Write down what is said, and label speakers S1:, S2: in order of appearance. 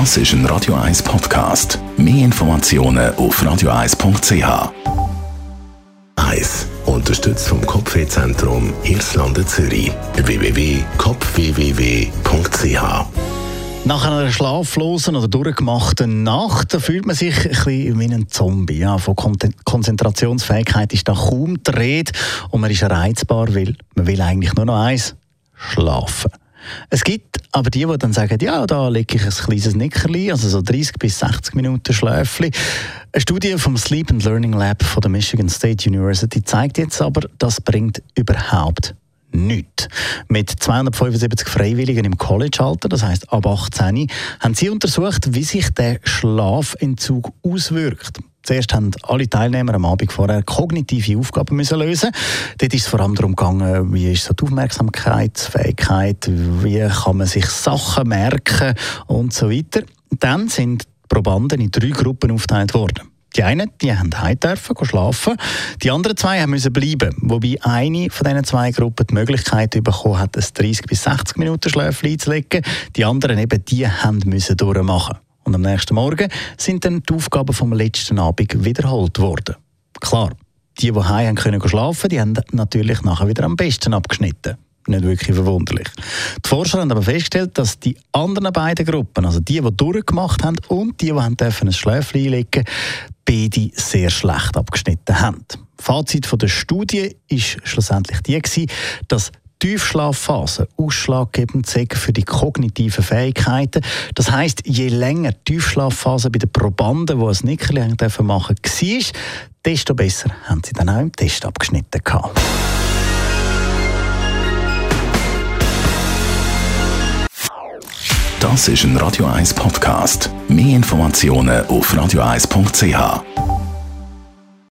S1: Das ist ein Radio 1 Podcast. Mehr Informationen auf radio1.ch. 1. Unterstützt vom Kopfwehzentrum Irlande Zürich. www.kopfwww.ch
S2: nach einer schlaflosen oder durchgemachten Nacht da fühlt man sich ein bisschen wie ein Zombie. Ja, von Konzentrationsfähigkeit ist da kaum die Rede und man ist reizbar, weil man will eigentlich nur noch eins, schlafen. Es gibt aber die, die dann sagen, ja, da lege ich ein kleines Nickerli, also so 30 bis 60 Minuten Schläfli. Eine Studie vom Sleep and Learning Lab von der Michigan State University zeigt jetzt aber, das bringt überhaupt nichts. Mit 275 Freiwilligen im College-Alter, das heißt ab 18, haben sie untersucht, wie sich der Schlafentzug auswirkt. Zuerst haben alle Teilnehmer am Abend vorher kognitive Aufgaben müssen lösen. Dort ist es vor allem darum gegangen, wie ist so die Aufmerksamkeitsfähigkeit, wie kann man sich Sachen merken und so weiter. Dann sind die Probanden in drei Gruppen aufgeteilt worden. Die einen, die haben heim dürfen, schlafen. Die anderen zwei haben müssen bleiben. Wobei eine von diesen zwei Gruppen die Möglichkeit bekommen hat, ein 30 bis 60 Minuten Schläfchen einzulegen. Die anderen eben, die haben müssen durchmachen. Und am nächsten Morgen sind dann die Aufgaben vom letzten Abend wiederholt worden. Klar, die, die heim können schlafen die haben natürlich nachher wieder am besten abgeschnitten nicht wirklich verwunderlich. Die Forscher haben aber festgestellt, dass die anderen beiden Gruppen, also die, die durchgemacht haben und die, die dürfen ein Schläfchen einlegen beide sehr schlecht abgeschnitten haben. Fazit von der Studie ist schlussendlich die dass Tiefschlafphase ausschlaggebend sind für die kognitiven Fähigkeiten. Das heißt, je länger die Tiefschlafphase bei den Probanden, die ein Nickerli machen dürfen, war, desto besser haben sie dann auch im Test abgeschnitten gehabt.
S1: Das ist ein Radio 1 Podcast. Mehr Informationen auf radio1.ch.